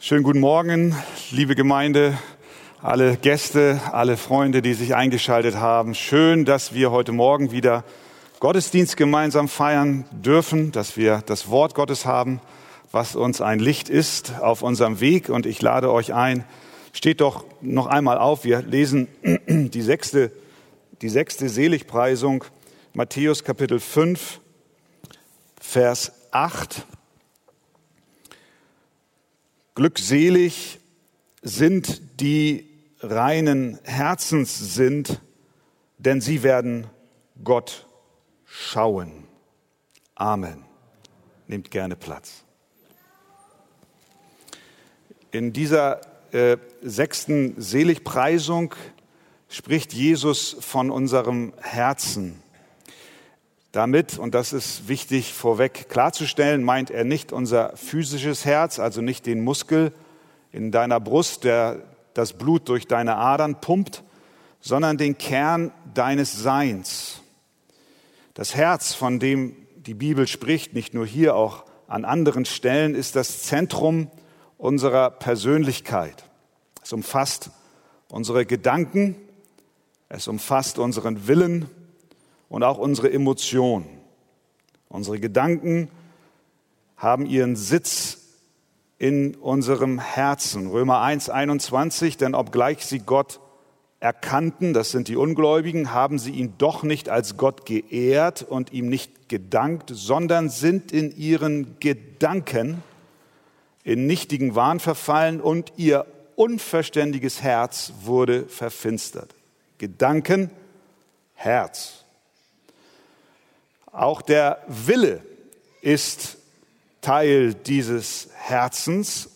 Schönen guten Morgen, liebe Gemeinde, alle Gäste, alle Freunde, die sich eingeschaltet haben. Schön, dass wir heute Morgen wieder Gottesdienst gemeinsam feiern dürfen, dass wir das Wort Gottes haben, was uns ein Licht ist auf unserem Weg. Und ich lade euch ein, steht doch noch einmal auf. Wir lesen die sechste, die sechste Seligpreisung, Matthäus Kapitel 5, Vers 8. Glückselig sind die reinen Herzens sind, denn sie werden Gott schauen. Amen. Nehmt gerne Platz. In dieser äh, sechsten Seligpreisung spricht Jesus von unserem Herzen. Damit, und das ist wichtig vorweg klarzustellen, meint er nicht unser physisches Herz, also nicht den Muskel in deiner Brust, der das Blut durch deine Adern pumpt, sondern den Kern deines Seins. Das Herz, von dem die Bibel spricht, nicht nur hier, auch an anderen Stellen, ist das Zentrum unserer Persönlichkeit. Es umfasst unsere Gedanken, es umfasst unseren Willen, und auch unsere Emotionen. Unsere Gedanken haben ihren Sitz in unserem Herzen. Römer 1, 21, denn obgleich sie Gott erkannten, das sind die Ungläubigen, haben sie ihn doch nicht als Gott geehrt und ihm nicht gedankt, sondern sind in ihren Gedanken in nichtigen Wahn verfallen und ihr unverständiges Herz wurde verfinstert. Gedanken, Herz. Auch der Wille ist Teil dieses Herzens.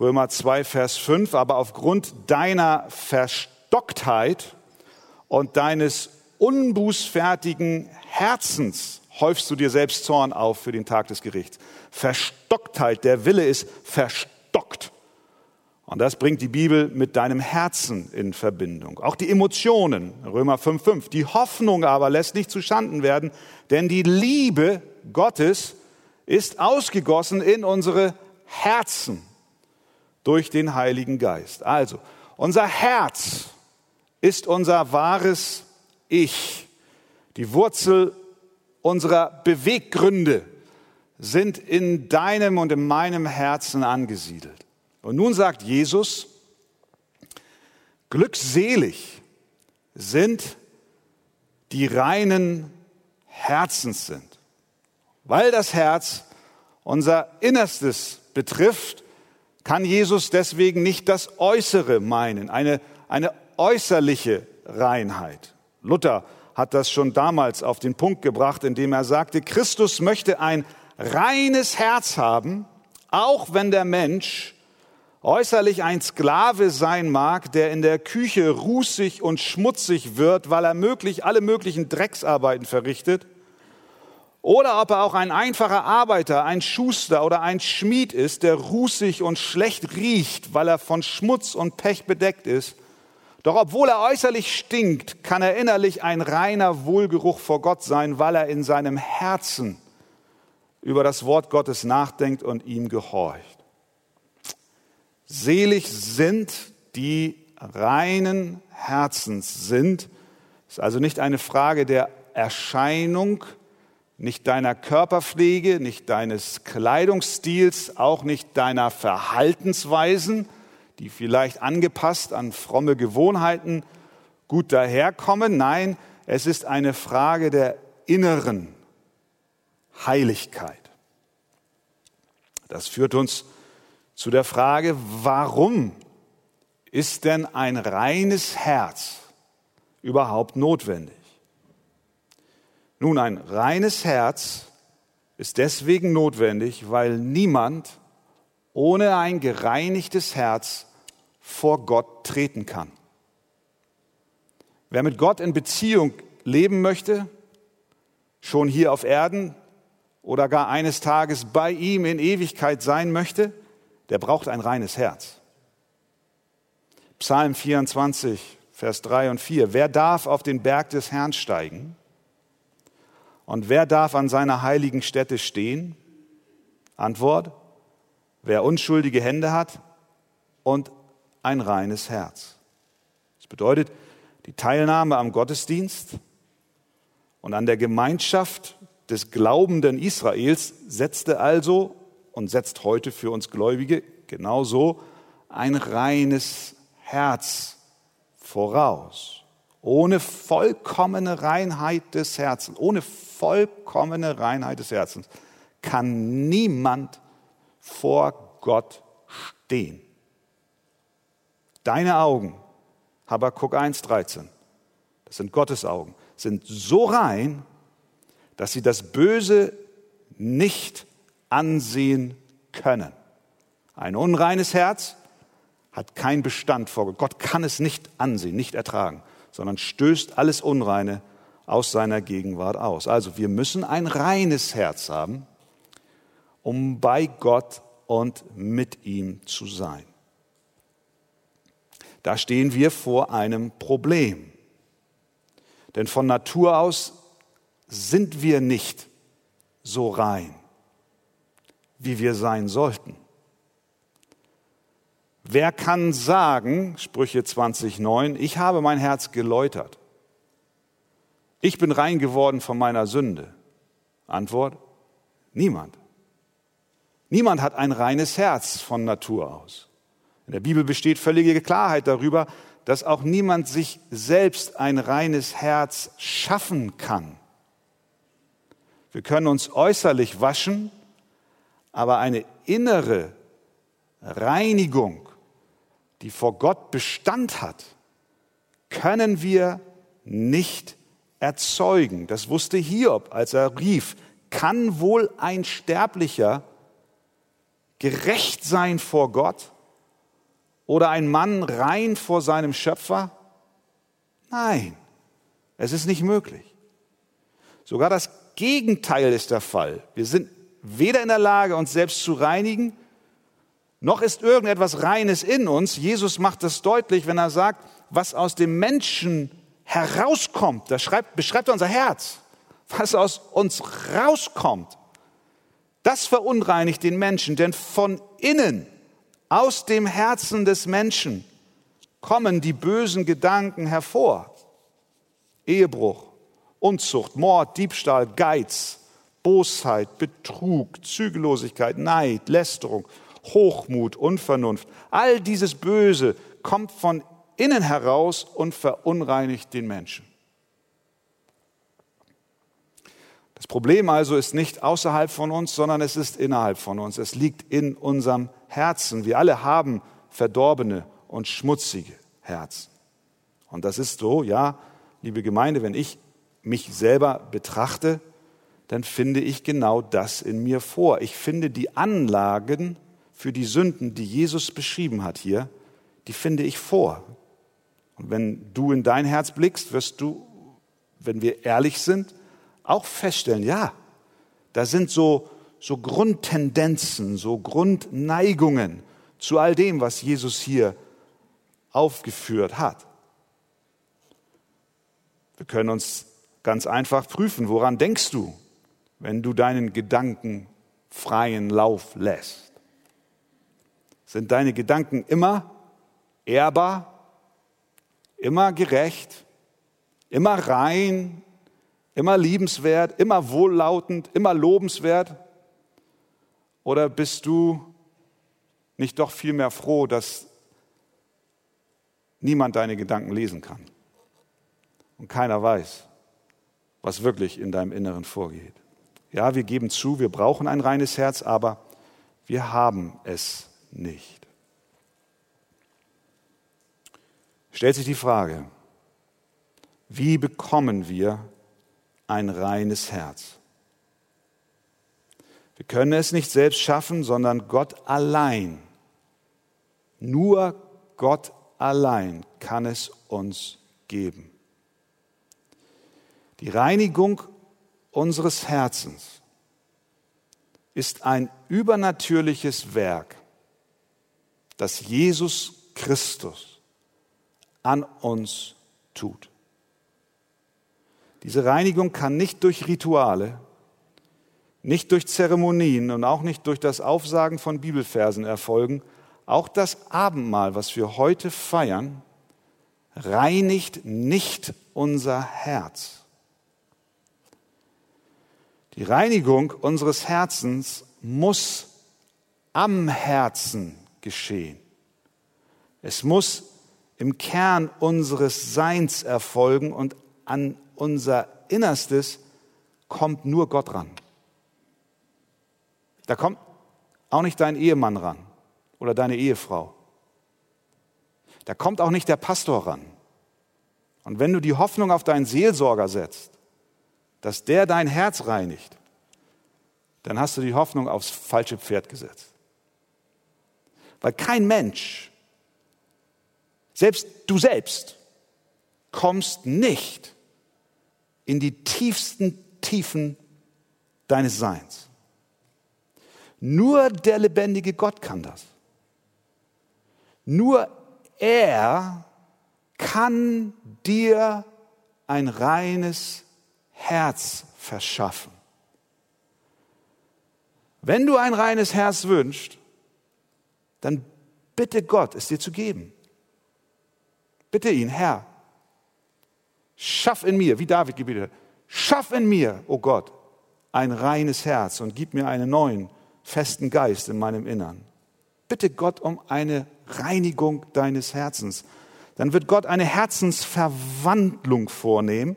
Römer 2, Vers 5. Aber aufgrund deiner Verstocktheit und deines unbußfertigen Herzens häufst du dir selbst Zorn auf für den Tag des Gerichts. Verstocktheit, der Wille ist verstockt. Und das bringt die Bibel mit deinem Herzen in Verbindung. Auch die Emotionen, Römer 5.5. Die Hoffnung aber lässt nicht zu Schanden werden, denn die Liebe Gottes ist ausgegossen in unsere Herzen durch den Heiligen Geist. Also, unser Herz ist unser wahres Ich. Die Wurzel unserer Beweggründe sind in deinem und in meinem Herzen angesiedelt. Und nun sagt Jesus, glückselig sind die reinen Herzens sind. Weil das Herz unser Innerstes betrifft, kann Jesus deswegen nicht das Äußere meinen, eine, eine äußerliche Reinheit. Luther hat das schon damals auf den Punkt gebracht, indem er sagte, Christus möchte ein reines Herz haben, auch wenn der Mensch äußerlich ein Sklave sein mag, der in der Küche rußig und schmutzig wird, weil er möglich alle möglichen Drecksarbeiten verrichtet, oder ob er auch ein einfacher Arbeiter, ein Schuster oder ein Schmied ist, der rußig und schlecht riecht, weil er von Schmutz und Pech bedeckt ist. Doch obwohl er äußerlich stinkt, kann er innerlich ein reiner Wohlgeruch vor Gott sein, weil er in seinem Herzen über das Wort Gottes nachdenkt und ihm gehorcht. Selig sind, die reinen Herzens sind. Es ist also nicht eine Frage der Erscheinung, nicht deiner Körperpflege, nicht deines Kleidungsstils, auch nicht deiner Verhaltensweisen, die vielleicht angepasst an fromme Gewohnheiten gut daherkommen. Nein, es ist eine Frage der inneren Heiligkeit. Das führt uns zu der Frage, warum ist denn ein reines Herz überhaupt notwendig? Nun, ein reines Herz ist deswegen notwendig, weil niemand ohne ein gereinigtes Herz vor Gott treten kann. Wer mit Gott in Beziehung leben möchte, schon hier auf Erden oder gar eines Tages bei ihm in Ewigkeit sein möchte, der braucht ein reines Herz. Psalm 24, Vers 3 und 4. Wer darf auf den Berg des Herrn steigen? Und wer darf an seiner heiligen Stätte stehen? Antwort, wer unschuldige Hände hat und ein reines Herz. Das bedeutet die Teilnahme am Gottesdienst und an der Gemeinschaft des glaubenden Israels setzte also und setzt heute für uns Gläubige genauso ein reines Herz voraus. Ohne vollkommene Reinheit des Herzens, ohne vollkommene Reinheit des Herzens kann niemand vor Gott stehen. Deine Augen, Habakkuk 1,13, das sind Gottes Augen, sind so rein, dass sie das Böse nicht ansehen können. Ein unreines Herz hat keinen Bestand vor Gott. Gott kann es nicht ansehen, nicht ertragen, sondern stößt alles Unreine aus seiner Gegenwart aus. Also wir müssen ein reines Herz haben, um bei Gott und mit ihm zu sein. Da stehen wir vor einem Problem. Denn von Natur aus sind wir nicht so rein, wie wir sein sollten. Wer kann sagen, Sprüche 20.9, ich habe mein Herz geläutert. Ich bin rein geworden von meiner Sünde. Antwort, niemand. Niemand hat ein reines Herz von Natur aus. In der Bibel besteht völlige Klarheit darüber, dass auch niemand sich selbst ein reines Herz schaffen kann. Wir können uns äußerlich waschen, aber eine innere Reinigung, die vor Gott Bestand hat, können wir nicht erzeugen. Das wusste Hiob, als er rief, kann wohl ein Sterblicher gerecht sein vor Gott oder ein Mann rein vor seinem Schöpfer? Nein, es ist nicht möglich. Sogar das Gegenteil ist der Fall. Wir sind weder in der Lage, uns selbst zu reinigen, noch ist irgendetwas Reines in uns. Jesus macht das deutlich, wenn er sagt, was aus dem Menschen herauskommt, das schreibt, beschreibt unser Herz, was aus uns rauskommt, das verunreinigt den Menschen, denn von innen, aus dem Herzen des Menschen, kommen die bösen Gedanken hervor. Ehebruch, Unzucht, Mord, Diebstahl, Geiz, Bosheit, Betrug, Zügellosigkeit, Neid, Lästerung, Hochmut, Unvernunft. All dieses Böse kommt von innen heraus und verunreinigt den Menschen. Das Problem also ist nicht außerhalb von uns, sondern es ist innerhalb von uns. Es liegt in unserem Herzen. Wir alle haben verdorbene und schmutzige Herzen. Und das ist so, ja, liebe Gemeinde, wenn ich mich selber betrachte, dann finde ich genau das in mir vor. Ich finde die Anlagen für die Sünden, die Jesus beschrieben hat hier, die finde ich vor. Und wenn du in dein Herz blickst, wirst du, wenn wir ehrlich sind, auch feststellen, ja, da sind so, so Grundtendenzen, so Grundneigungen zu all dem, was Jesus hier aufgeführt hat. Wir können uns ganz einfach prüfen, woran denkst du, wenn du deinen Gedanken freien Lauf lässt? Sind deine Gedanken immer ehrbar, immer gerecht, immer rein, immer liebenswert, immer wohllautend, immer lobenswert? Oder bist du nicht doch vielmehr froh, dass niemand deine Gedanken lesen kann und keiner weiß, was wirklich in deinem Inneren vorgeht? Ja, wir geben zu, wir brauchen ein reines Herz, aber wir haben es nicht. Stellt sich die Frage, wie bekommen wir ein reines Herz. Wir können es nicht selbst schaffen, sondern Gott allein, nur Gott allein kann es uns geben. Die Reinigung unseres Herzens ist ein übernatürliches Werk, das Jesus Christus an uns tut. Diese Reinigung kann nicht durch Rituale, nicht durch Zeremonien und auch nicht durch das Aufsagen von Bibelversen erfolgen, auch das Abendmahl, was wir heute feiern, reinigt nicht unser Herz. Die Reinigung unseres Herzens muss am Herzen geschehen. Es muss im Kern unseres Seins erfolgen und an unser Innerstes kommt nur Gott ran. Da kommt auch nicht dein Ehemann ran oder deine Ehefrau. Da kommt auch nicht der Pastor ran. Und wenn du die Hoffnung auf deinen Seelsorger setzt, dass der dein Herz reinigt, dann hast du die Hoffnung aufs falsche Pferd gesetzt. Weil kein Mensch, selbst du selbst, kommst nicht in die tiefsten Tiefen deines Seins. Nur der lebendige Gott kann das. Nur er kann dir ein reines Herz verschaffen. Wenn du ein reines Herz wünschst, dann bitte Gott, es dir zu geben. Bitte ihn, Herr, schaff in mir, wie David gebetet hat, schaff in mir, o oh Gott, ein reines Herz und gib mir einen neuen, festen Geist in meinem Innern. Bitte Gott um eine Reinigung deines Herzens. Dann wird Gott eine Herzensverwandlung vornehmen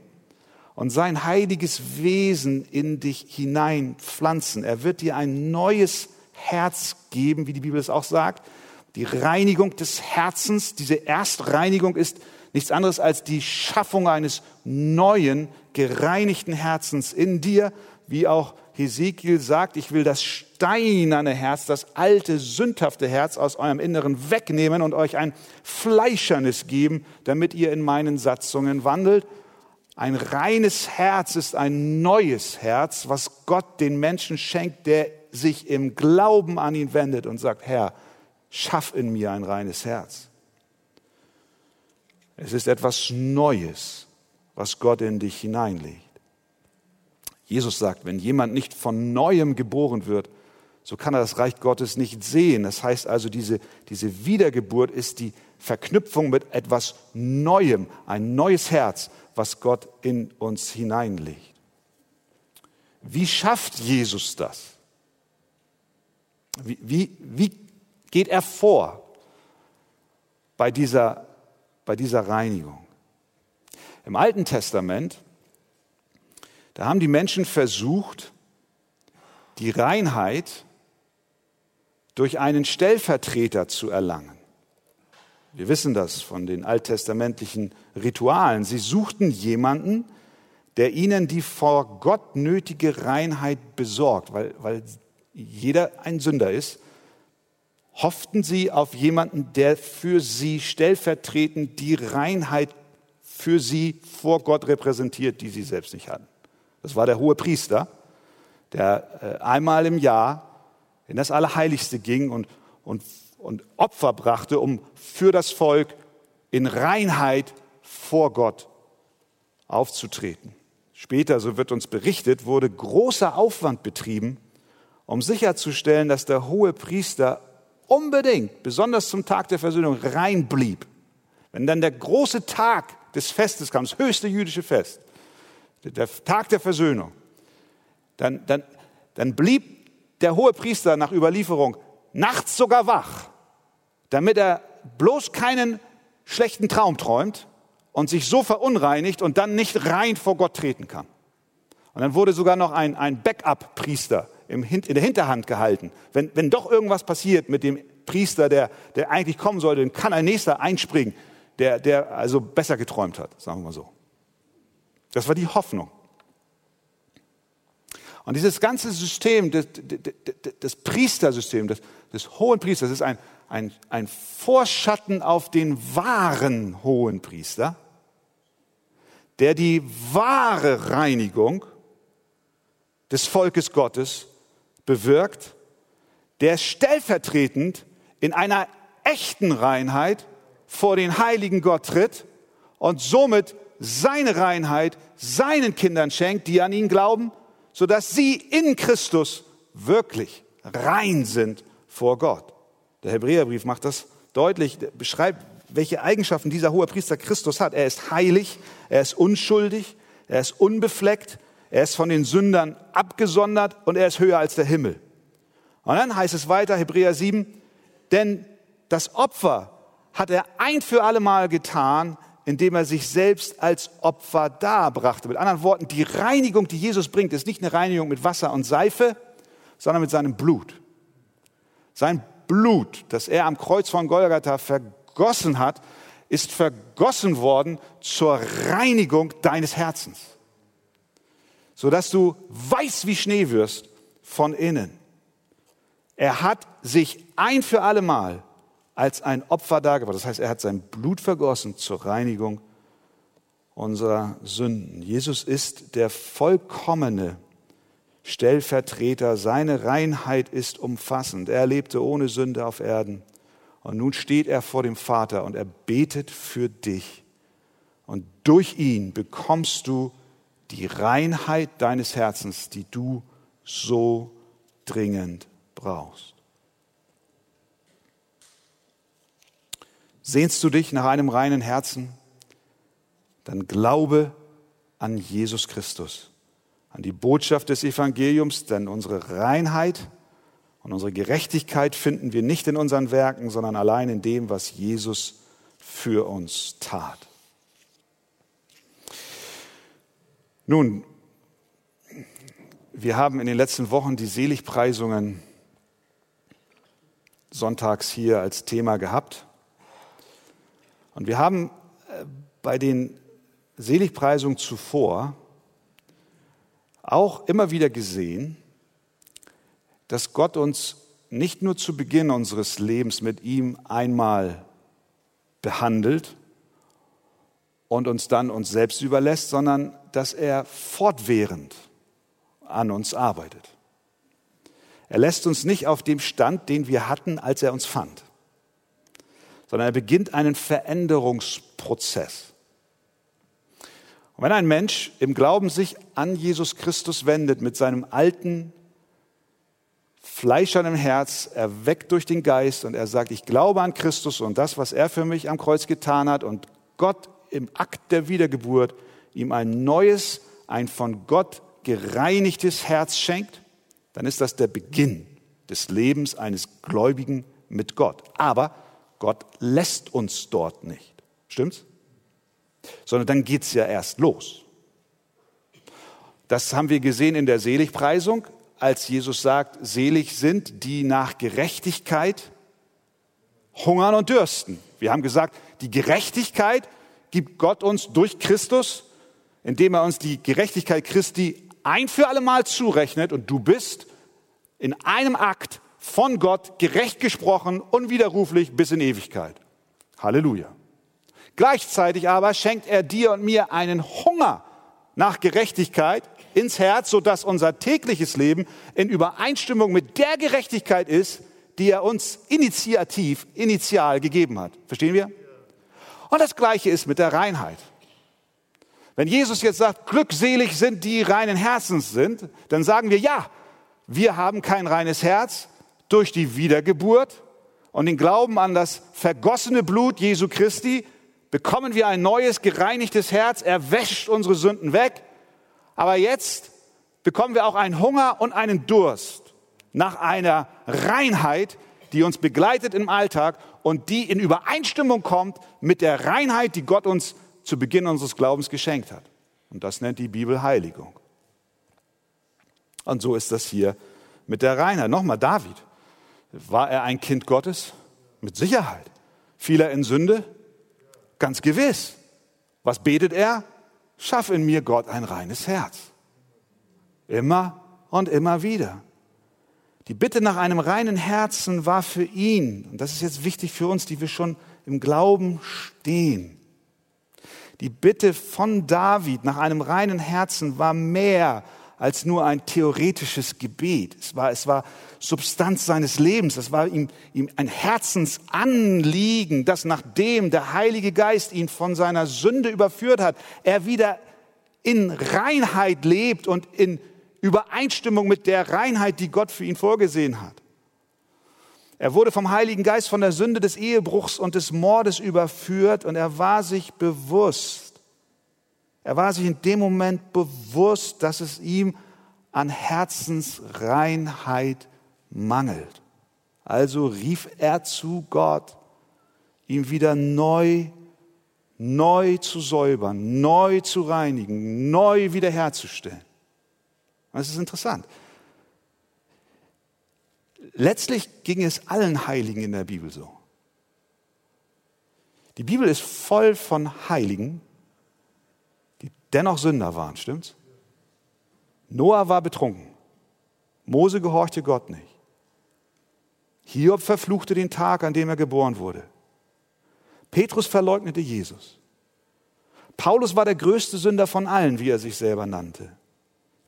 und sein heiliges Wesen in dich hineinpflanzen. Er wird dir ein neues Herz geben, wie die Bibel es auch sagt. Die Reinigung des Herzens, diese Erstreinigung ist nichts anderes als die Schaffung eines neuen, gereinigten Herzens in dir, wie auch Hesekiel sagt, ich will das steinerne Herz, das alte, sündhafte Herz aus eurem Inneren wegnehmen und euch ein fleischernes geben, damit ihr in meinen Satzungen wandelt. Ein reines Herz ist ein neues Herz, was Gott den Menschen schenkt, der sich im Glauben an ihn wendet und sagt, Herr, schaff in mir ein reines Herz. Es ist etwas Neues, was Gott in dich hineinlegt. Jesus sagt, wenn jemand nicht von neuem geboren wird, so kann er das Reich Gottes nicht sehen. Das heißt also, diese, diese Wiedergeburt ist die Verknüpfung mit etwas Neuem, ein neues Herz, was Gott in uns hineinlegt. Wie schafft Jesus das? Wie, wie, wie geht er vor bei dieser, bei dieser Reinigung? Im Alten Testament, da haben die Menschen versucht, die Reinheit durch einen Stellvertreter zu erlangen. Wir wissen das von den alttestamentlichen Ritualen. Sie suchten jemanden, der ihnen die vor Gott nötige Reinheit besorgt, weil, weil jeder ein Sünder ist. Hofften sie auf jemanden, der für sie stellvertretend die Reinheit für sie vor Gott repräsentiert, die sie selbst nicht hatten. Das war der hohe Priester, der äh, einmal im Jahr in das Allerheiligste ging und, und, und Opfer brachte, um für das Volk in Reinheit vor Gott aufzutreten. Später, so wird uns berichtet, wurde großer Aufwand betrieben, um sicherzustellen, dass der hohe Priester unbedingt, besonders zum Tag der Versöhnung, rein blieb. Wenn dann der große Tag des Festes kam, das höchste jüdische Fest, der Tag der Versöhnung, dann, dann, dann blieb der hohe Priester nach Überlieferung nachts sogar wach, damit er bloß keinen schlechten Traum träumt und sich so verunreinigt und dann nicht rein vor Gott treten kann. Und dann wurde sogar noch ein, ein Backup-Priester in der Hinterhand gehalten. Wenn, wenn doch irgendwas passiert mit dem Priester, der, der eigentlich kommen sollte, dann kann ein nächster einspringen, der, der also besser geträumt hat, sagen wir mal so. Das war die Hoffnung. Und dieses ganze System, das, das Priestersystem, des, des hohen Priesters, ist ein, ein, ein Vorschatten auf den wahren hohen Priester, der die wahre Reinigung des Volkes Gottes bewirkt, der stellvertretend in einer echten Reinheit vor den heiligen Gott tritt und somit seine Reinheit seinen Kindern schenkt, die an ihn glauben sodass sie in Christus wirklich rein sind vor Gott. Der Hebräerbrief macht das deutlich, beschreibt, welche Eigenschaften dieser hohe Priester Christus hat. Er ist heilig, er ist unschuldig, er ist unbefleckt, er ist von den Sündern abgesondert und er ist höher als der Himmel. Und dann heißt es weiter, Hebräer 7, denn das Opfer hat er ein für alle Mal getan, indem er sich selbst als Opfer darbrachte. Mit anderen Worten, die Reinigung, die Jesus bringt, ist nicht eine Reinigung mit Wasser und Seife, sondern mit seinem Blut. Sein Blut, das er am Kreuz von Golgatha vergossen hat, ist vergossen worden zur Reinigung deines Herzens, sodass du weiß wie Schnee wirst von innen. Er hat sich ein für alle Mal als ein Opfer dargebracht. Das heißt, er hat sein Blut vergossen zur Reinigung unserer Sünden. Jesus ist der vollkommene Stellvertreter. Seine Reinheit ist umfassend. Er lebte ohne Sünde auf Erden. Und nun steht er vor dem Vater und er betet für dich. Und durch ihn bekommst du die Reinheit deines Herzens, die du so dringend brauchst. Sehnst du dich nach einem reinen Herzen? Dann glaube an Jesus Christus, an die Botschaft des Evangeliums, denn unsere Reinheit und unsere Gerechtigkeit finden wir nicht in unseren Werken, sondern allein in dem, was Jesus für uns tat. Nun, wir haben in den letzten Wochen die Seligpreisungen sonntags hier als Thema gehabt. Und wir haben äh, bei den Seligpreisungen zuvor auch immer wieder gesehen, dass Gott uns nicht nur zu Beginn unseres Lebens mit ihm einmal behandelt und uns dann uns selbst überlässt, sondern dass er fortwährend an uns arbeitet. Er lässt uns nicht auf dem Stand, den wir hatten, als er uns fand sondern er beginnt einen Veränderungsprozess. Wenn ein Mensch im Glauben sich an Jesus Christus wendet mit seinem alten, fleischernen Herz, erweckt durch den Geist und er sagt, ich glaube an Christus und das, was er für mich am Kreuz getan hat und Gott im Akt der Wiedergeburt ihm ein neues, ein von Gott gereinigtes Herz schenkt, dann ist das der Beginn des Lebens eines Gläubigen mit Gott. Aber Gott lässt uns dort nicht. Stimmt's? Sondern dann geht's ja erst los. Das haben wir gesehen in der Seligpreisung, als Jesus sagt, selig sind, die nach Gerechtigkeit hungern und dürsten. Wir haben gesagt, die Gerechtigkeit gibt Gott uns durch Christus, indem er uns die Gerechtigkeit Christi ein für alle Mal zurechnet und du bist in einem Akt von Gott gerecht gesprochen, unwiderruflich bis in Ewigkeit. Halleluja. Gleichzeitig aber schenkt er dir und mir einen Hunger nach Gerechtigkeit ins Herz, sodass unser tägliches Leben in Übereinstimmung mit der Gerechtigkeit ist, die er uns initiativ, initial gegeben hat. Verstehen wir? Und das Gleiche ist mit der Reinheit. Wenn Jesus jetzt sagt, glückselig sind die reinen Herzens sind, dann sagen wir, ja, wir haben kein reines Herz, durch die Wiedergeburt und den Glauben an das vergossene Blut Jesu Christi bekommen wir ein neues, gereinigtes Herz. Er wäscht unsere Sünden weg. Aber jetzt bekommen wir auch einen Hunger und einen Durst nach einer Reinheit, die uns begleitet im Alltag und die in Übereinstimmung kommt mit der Reinheit, die Gott uns zu Beginn unseres Glaubens geschenkt hat. Und das nennt die Bibel Heiligung. Und so ist das hier mit der Reinheit. Nochmal David. War er ein Kind Gottes? Mit Sicherheit. Fiel er in Sünde? Ganz gewiss. Was betet er? Schaff in mir Gott ein reines Herz. Immer und immer wieder. Die Bitte nach einem reinen Herzen war für ihn, und das ist jetzt wichtig für uns, die wir schon im Glauben stehen. Die Bitte von David nach einem reinen Herzen war mehr als nur ein theoretisches Gebet. Es war, es war Substanz seines Lebens. Es war ihm, ihm ein Herzensanliegen, dass nachdem der Heilige Geist ihn von seiner Sünde überführt hat, er wieder in Reinheit lebt und in Übereinstimmung mit der Reinheit, die Gott für ihn vorgesehen hat. Er wurde vom Heiligen Geist von der Sünde des Ehebruchs und des Mordes überführt und er war sich bewusst, er war sich in dem Moment bewusst, dass es ihm an Herzensreinheit mangelt. Also rief er zu Gott, ihm wieder neu, neu zu säubern, neu zu reinigen, neu wiederherzustellen. Das ist interessant. Letztlich ging es allen Heiligen in der Bibel so. Die Bibel ist voll von Heiligen, dennoch Sünder waren, stimmt's? Noah war betrunken. Mose gehorchte Gott nicht. Hiob verfluchte den Tag, an dem er geboren wurde. Petrus verleugnete Jesus. Paulus war der größte Sünder von allen, wie er sich selber nannte.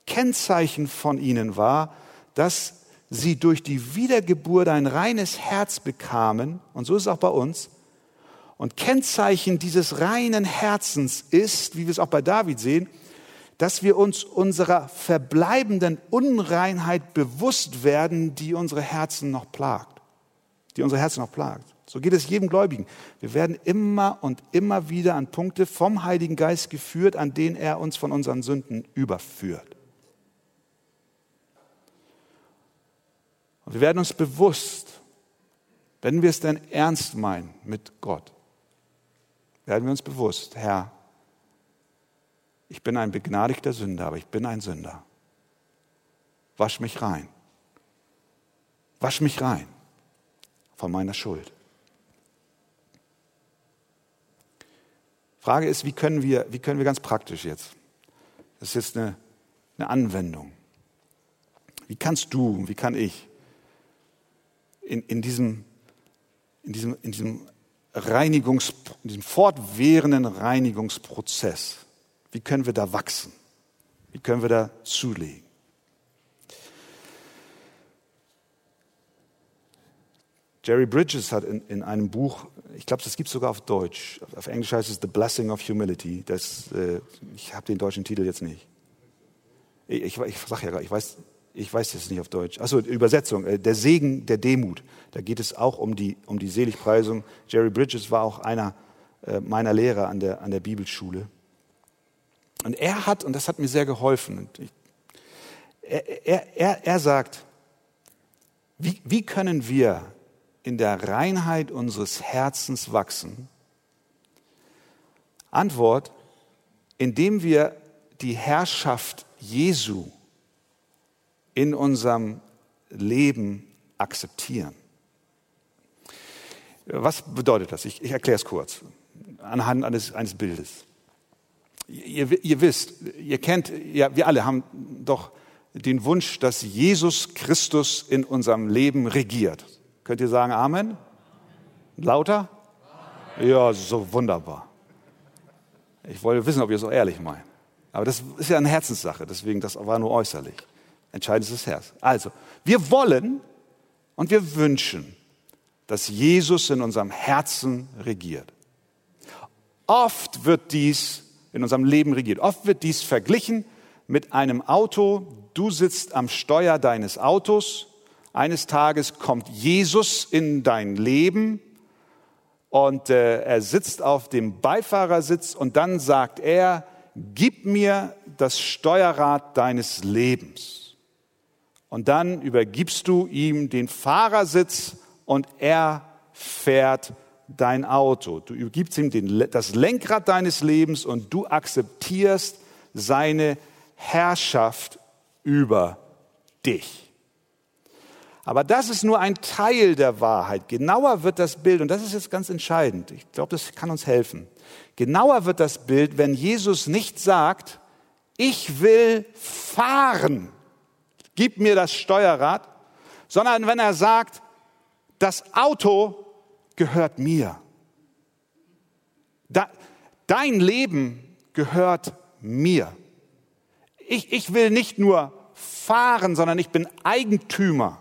Kennzeichen von ihnen war, dass sie durch die Wiedergeburt ein reines Herz bekamen, und so ist es auch bei uns. Und Kennzeichen dieses reinen Herzens ist, wie wir es auch bei David sehen, dass wir uns unserer verbleibenden Unreinheit bewusst werden, die unsere Herzen noch plagt. Die unsere Herzen noch plagt. So geht es jedem Gläubigen. Wir werden immer und immer wieder an Punkte vom Heiligen Geist geführt, an denen er uns von unseren Sünden überführt. Und wir werden uns bewusst, wenn wir es denn ernst meinen mit Gott, werden wir uns bewusst, Herr, ich bin ein begnadigter Sünder, aber ich bin ein Sünder. Wasch mich rein. Wasch mich rein von meiner Schuld. Frage ist, wie können wir, wie können wir ganz praktisch jetzt, das ist jetzt eine, eine Anwendung, wie kannst du, wie kann ich in, in, diesem, in, diesem, in, diesem Reinigungs, in diesem fortwährenden Reinigungsprozess wie können wir da wachsen? Wie können wir da zulegen? Jerry Bridges hat in, in einem Buch, ich glaube, das gibt es sogar auf Deutsch, auf Englisch heißt es The Blessing of Humility. Das, äh, ich habe den deutschen Titel jetzt nicht. Ich, ich, ich sage ja, ich weiß, ich weiß jetzt nicht auf Deutsch. Achso, Übersetzung, äh, der Segen der Demut. Da geht es auch um die, um die Seligpreisung. Jerry Bridges war auch einer äh, meiner Lehrer an der, an der Bibelschule. Und er hat, und das hat mir sehr geholfen, ich, er, er, er, er sagt, wie, wie können wir in der Reinheit unseres Herzens wachsen? Antwort, indem wir die Herrschaft Jesu in unserem Leben akzeptieren. Was bedeutet das? Ich, ich erkläre es kurz anhand eines, eines Bildes. Ihr, ihr wisst, ihr kennt, ja, wir alle haben doch den Wunsch, dass Jesus Christus in unserem Leben regiert. Könnt ihr sagen Amen? Lauter? Ja, so wunderbar. Ich wollte wissen, ob ihr so ehrlich meint. Aber das ist ja eine Herzenssache, deswegen das war nur äußerlich. Entscheidend ist das Herz. Also, wir wollen und wir wünschen, dass Jesus in unserem Herzen regiert. Oft wird dies in unserem Leben regiert. Oft wird dies verglichen mit einem Auto. Du sitzt am Steuer deines Autos. Eines Tages kommt Jesus in dein Leben und äh, er sitzt auf dem Beifahrersitz und dann sagt er, gib mir das Steuerrad deines Lebens. Und dann übergibst du ihm den Fahrersitz und er fährt dein Auto. Du übergibst ihm den, das Lenkrad deines Lebens und du akzeptierst seine Herrschaft über dich. Aber das ist nur ein Teil der Wahrheit. Genauer wird das Bild, und das ist jetzt ganz entscheidend, ich glaube, das kann uns helfen. Genauer wird das Bild, wenn Jesus nicht sagt, ich will fahren, gib mir das Steuerrad, sondern wenn er sagt, das Auto gehört mir. dein Leben gehört mir. Ich, ich will nicht nur fahren, sondern ich bin Eigentümer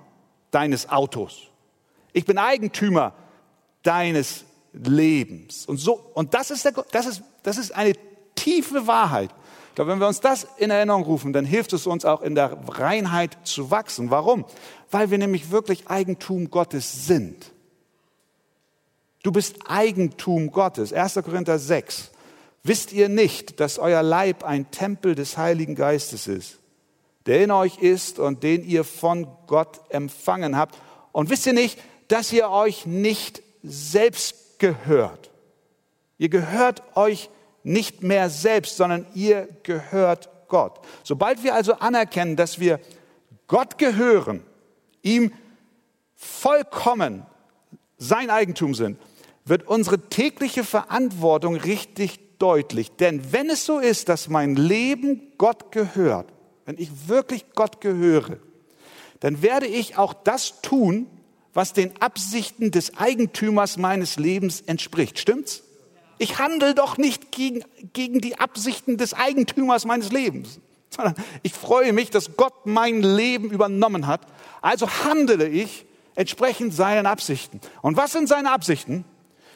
deines Autos. Ich bin Eigentümer deines Lebens. Und so, und das ist, der, das ist, das ist eine tiefe Wahrheit. Ich glaube, wenn wir uns das in Erinnerung rufen, dann hilft es uns auch in der Reinheit zu wachsen. Warum? Weil wir nämlich wirklich Eigentum Gottes sind. Du bist Eigentum Gottes. 1. Korinther 6. Wisst ihr nicht, dass euer Leib ein Tempel des Heiligen Geistes ist, der in euch ist und den ihr von Gott empfangen habt? Und wisst ihr nicht, dass ihr euch nicht selbst gehört? Ihr gehört euch nicht mehr selbst, sondern ihr gehört Gott. Sobald wir also anerkennen, dass wir Gott gehören, ihm vollkommen sein Eigentum sind, wird unsere tägliche Verantwortung richtig deutlich. Denn wenn es so ist, dass mein Leben Gott gehört, wenn ich wirklich Gott gehöre, dann werde ich auch das tun, was den Absichten des Eigentümers meines Lebens entspricht. Stimmt's? Ich handle doch nicht gegen, gegen die Absichten des Eigentümers meines Lebens, sondern ich freue mich, dass Gott mein Leben übernommen hat. Also handele ich entsprechend seinen Absichten. Und was sind seine Absichten?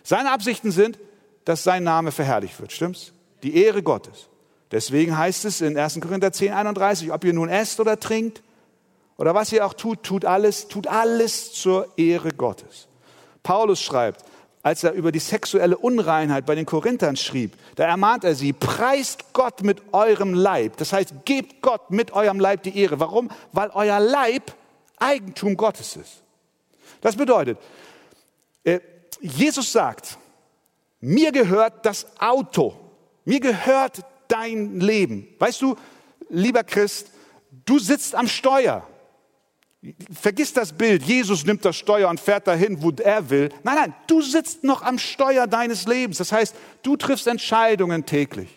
Seine Absichten sind, dass sein Name verherrlicht wird. Stimmt's? Die Ehre Gottes. Deswegen heißt es in 1. Korinther 10, 31, ob ihr nun esst oder trinkt oder was ihr auch tut, tut alles, tut alles zur Ehre Gottes. Paulus schreibt, als er über die sexuelle Unreinheit bei den Korinthern schrieb, da ermahnt er sie, preist Gott mit eurem Leib. Das heißt, gebt Gott mit eurem Leib die Ehre. Warum? Weil euer Leib Eigentum Gottes ist. Das bedeutet, äh, Jesus sagt, mir gehört das Auto, mir gehört dein Leben. Weißt du, lieber Christ, du sitzt am Steuer. Vergiss das Bild, Jesus nimmt das Steuer und fährt dahin, wo er will. Nein, nein, du sitzt noch am Steuer deines Lebens. Das heißt, du triffst Entscheidungen täglich.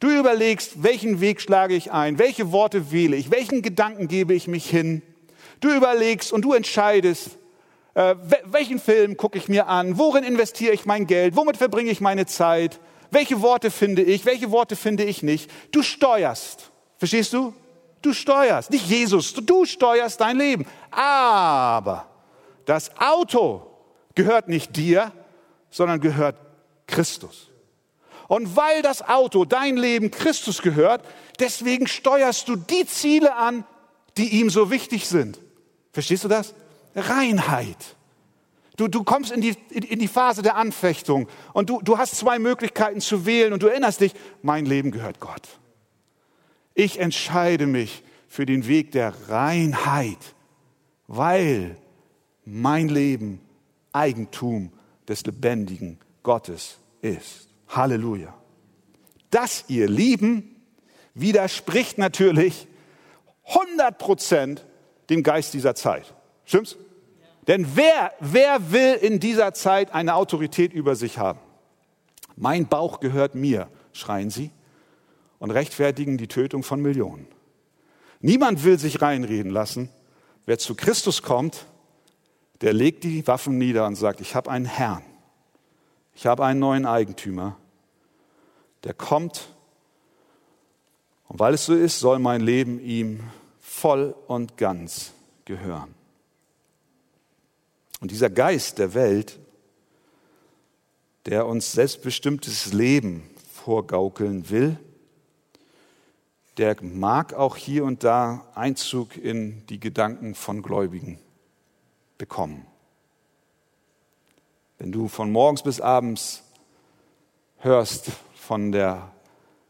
Du überlegst, welchen Weg schlage ich ein, welche Worte wähle ich, welchen Gedanken gebe ich mich hin. Du überlegst und du entscheidest, äh, welchen Film gucke ich mir an, worin investiere ich mein Geld, womit verbringe ich meine Zeit, welche Worte finde ich, welche Worte finde ich nicht. Du steuerst. Verstehst du? Du steuerst, nicht Jesus, du steuerst dein Leben. Aber das Auto gehört nicht dir, sondern gehört Christus. Und weil das Auto, dein Leben Christus gehört, deswegen steuerst du die Ziele an, die ihm so wichtig sind. Verstehst du das? Reinheit. Du, du kommst in die, in die Phase der Anfechtung und du, du hast zwei Möglichkeiten zu wählen und du erinnerst dich, mein Leben gehört Gott. Ich entscheide mich für den Weg der Reinheit, weil mein Leben Eigentum des lebendigen Gottes ist. Halleluja. Das, ihr Lieben, widerspricht natürlich 100 Prozent dem Geist dieser Zeit. Stimmt's? Denn wer, wer will in dieser Zeit eine Autorität über sich haben? Mein Bauch gehört mir, schreien sie und rechtfertigen die Tötung von Millionen. Niemand will sich reinreden lassen. Wer zu Christus kommt, der legt die Waffen nieder und sagt, ich habe einen Herrn, ich habe einen neuen Eigentümer, der kommt und weil es so ist, soll mein Leben ihm voll und ganz gehören. Und dieser Geist der Welt, der uns selbstbestimmtes Leben vorgaukeln will, der mag auch hier und da Einzug in die Gedanken von Gläubigen bekommen. Wenn du von morgens bis abends hörst von der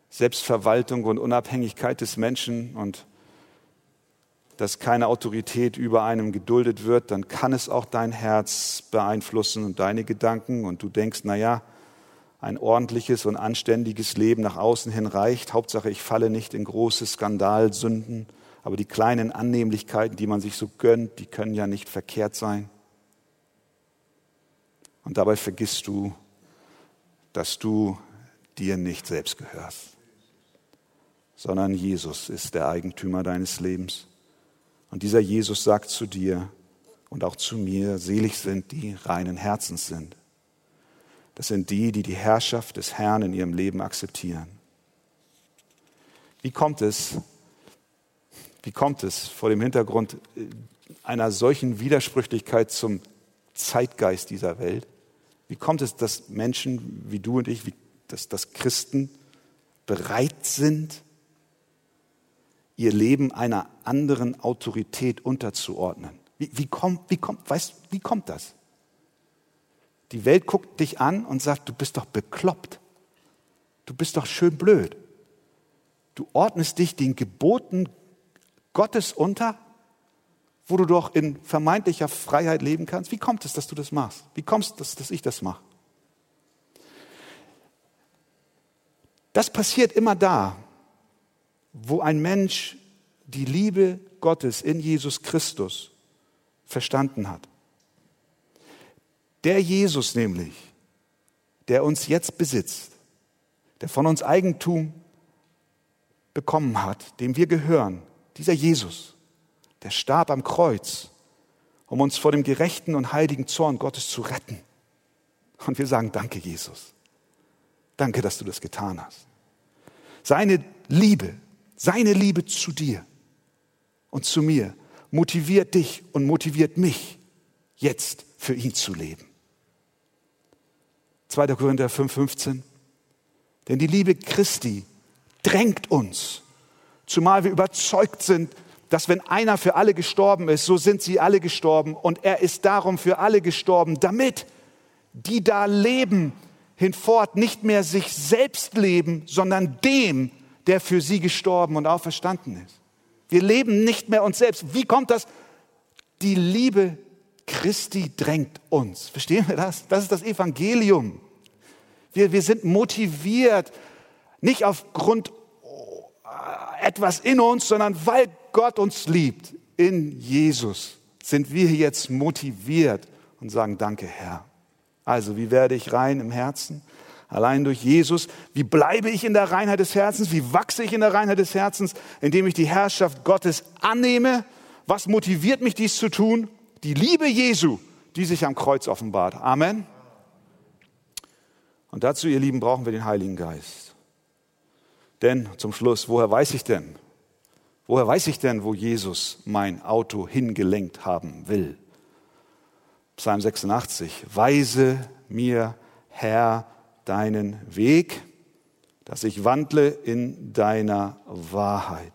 Selbstverwaltung und Unabhängigkeit des Menschen und dass keine Autorität über einem geduldet wird, dann kann es auch dein Herz beeinflussen und deine Gedanken und du denkst, na ja, ein ordentliches und anständiges Leben nach außen hin reicht. Hauptsache, ich falle nicht in große Skandalsünden. Aber die kleinen Annehmlichkeiten, die man sich so gönnt, die können ja nicht verkehrt sein. Und dabei vergisst du, dass du dir nicht selbst gehörst, sondern Jesus ist der Eigentümer deines Lebens. Und dieser Jesus sagt zu dir und auch zu mir, selig sind die reinen Herzens sind das sind die, die die Herrschaft des Herrn in ihrem Leben akzeptieren. Wie kommt es, wie kommt es vor dem Hintergrund einer solchen Widersprüchlichkeit zum Zeitgeist dieser Welt? Wie kommt es, dass Menschen wie du und ich, wie, dass, dass Christen bereit sind, ihr Leben einer anderen Autorität unterzuordnen. Wie, wie, kommt, wie, kommt, weißt, wie kommt das? Die Welt guckt dich an und sagt, du bist doch bekloppt. Du bist doch schön blöd. Du ordnest dich den Geboten Gottes unter, wo du doch in vermeintlicher Freiheit leben kannst. Wie kommt es, dass du das machst? Wie kommt es, dass ich das mache? Das passiert immer da, wo ein Mensch die Liebe Gottes in Jesus Christus verstanden hat. Der Jesus nämlich, der uns jetzt besitzt, der von uns Eigentum bekommen hat, dem wir gehören, dieser Jesus, der starb am Kreuz, um uns vor dem gerechten und heiligen Zorn Gottes zu retten. Und wir sagen, danke Jesus. Danke, dass du das getan hast. Seine Liebe, seine Liebe zu dir und zu mir motiviert dich und motiviert mich, jetzt für ihn zu leben. 2. Korinther 5,15. Denn die Liebe Christi drängt uns, zumal wir überzeugt sind, dass wenn einer für alle gestorben ist, so sind sie alle gestorben und er ist darum für alle gestorben, damit die da leben, hinfort nicht mehr sich selbst leben, sondern dem, der für sie gestorben und auferstanden ist. Wir leben nicht mehr uns selbst. Wie kommt das? Die Liebe Christi drängt uns. Verstehen wir das? Das ist das Evangelium. Wir, wir sind motiviert, nicht aufgrund äh, etwas in uns, sondern weil Gott uns liebt. In Jesus sind wir jetzt motiviert und sagen, danke Herr. Also, wie werde ich rein im Herzen? Allein durch Jesus. Wie bleibe ich in der Reinheit des Herzens? Wie wachse ich in der Reinheit des Herzens? Indem ich die Herrschaft Gottes annehme. Was motiviert mich, dies zu tun? Die Liebe Jesu, die sich am Kreuz offenbart. Amen. Und dazu, ihr Lieben, brauchen wir den Heiligen Geist. Denn zum Schluss, woher weiß ich denn? Woher weiß ich denn, wo Jesus mein Auto hingelenkt haben will? Psalm 86. Weise mir, Herr, deinen Weg, dass ich wandle in deiner Wahrheit.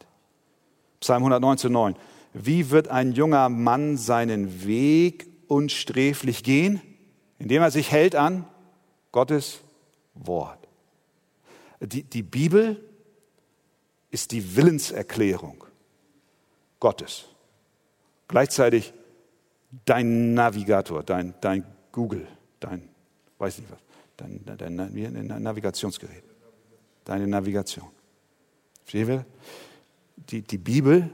Psalm 119,9. Wie wird ein junger Mann seinen Weg unsträflich gehen? Indem er sich hält an Gottes Wort. Die, die Bibel ist die Willenserklärung Gottes. Gleichzeitig dein Navigator, dein, dein Google, dein, weiß nicht was, dein, dein, dein Navigationsgerät, deine Navigation. Verstehen wir? Die, die Bibel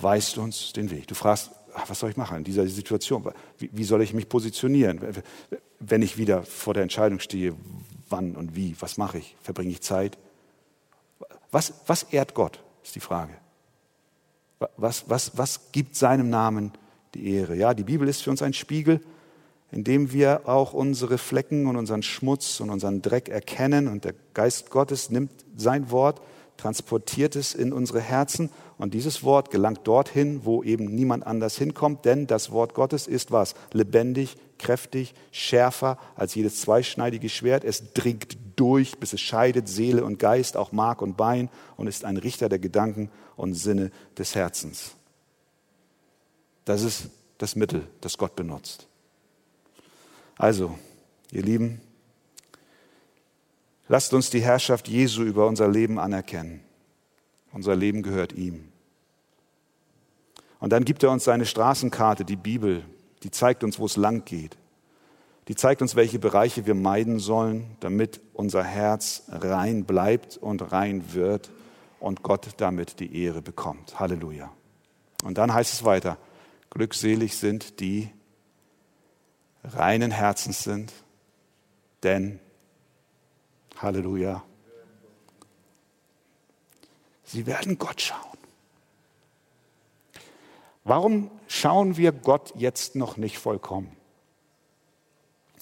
weist uns den Weg. Du fragst, ach, was soll ich machen in dieser Situation? Wie, wie soll ich mich positionieren, wenn ich wieder vor der Entscheidung stehe, wann und wie? Was mache ich? Verbringe ich Zeit? Was, was ehrt Gott, ist die Frage. Was, was, was gibt seinem Namen die Ehre? Ja, die Bibel ist für uns ein Spiegel, in dem wir auch unsere Flecken und unseren Schmutz und unseren Dreck erkennen. Und der Geist Gottes nimmt sein Wort, transportiert es in unsere Herzen. Und dieses Wort gelangt dorthin, wo eben niemand anders hinkommt. Denn das Wort Gottes ist was? Lebendig, kräftig, schärfer als jedes zweischneidige Schwert. Es dringt durch, bis es scheidet Seele und Geist, auch Mark und Bein und ist ein Richter der Gedanken und Sinne des Herzens. Das ist das Mittel, das Gott benutzt. Also, ihr Lieben, lasst uns die Herrschaft Jesu über unser Leben anerkennen. Unser Leben gehört ihm. Und dann gibt er uns seine Straßenkarte, die Bibel, die zeigt uns, wo es lang geht. Die zeigt uns, welche Bereiche wir meiden sollen, damit unser Herz rein bleibt und rein wird und Gott damit die Ehre bekommt. Halleluja. Und dann heißt es weiter, glückselig sind die reinen Herzens sind, denn, Halleluja, sie werden Gott schauen. Warum schauen wir Gott jetzt noch nicht vollkommen?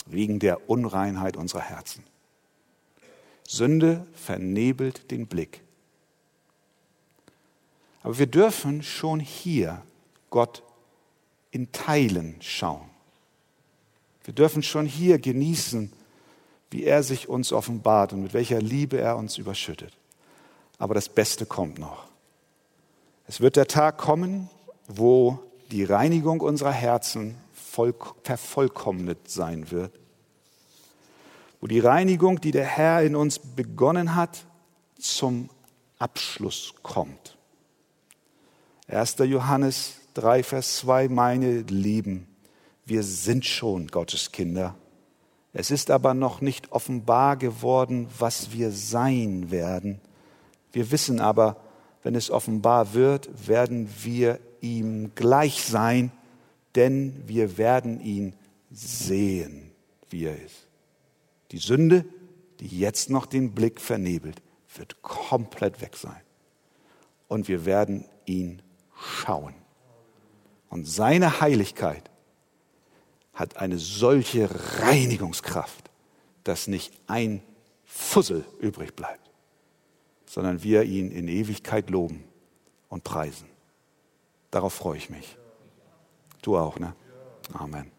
wegen der Unreinheit unserer Herzen. Sünde vernebelt den Blick. Aber wir dürfen schon hier Gott in Teilen schauen. Wir dürfen schon hier genießen, wie er sich uns offenbart und mit welcher Liebe er uns überschüttet. Aber das Beste kommt noch. Es wird der Tag kommen, wo die Reinigung unserer Herzen vervollkommnet sein wird, wo die Reinigung, die der Herr in uns begonnen hat, zum Abschluss kommt. 1. Johannes 3, Vers 2, meine Lieben, wir sind schon Gottes Kinder. Es ist aber noch nicht offenbar geworden, was wir sein werden. Wir wissen aber, wenn es offenbar wird, werden wir ihm gleich sein, denn wir werden ihn sehen, wie er ist. Die Sünde, die jetzt noch den Blick vernebelt, wird komplett weg sein. Und wir werden ihn schauen. Und seine Heiligkeit hat eine solche Reinigungskraft, dass nicht ein Fussel übrig bleibt, sondern wir ihn in Ewigkeit loben und preisen. Darauf freue ich mich. Du auch, ne? Amen.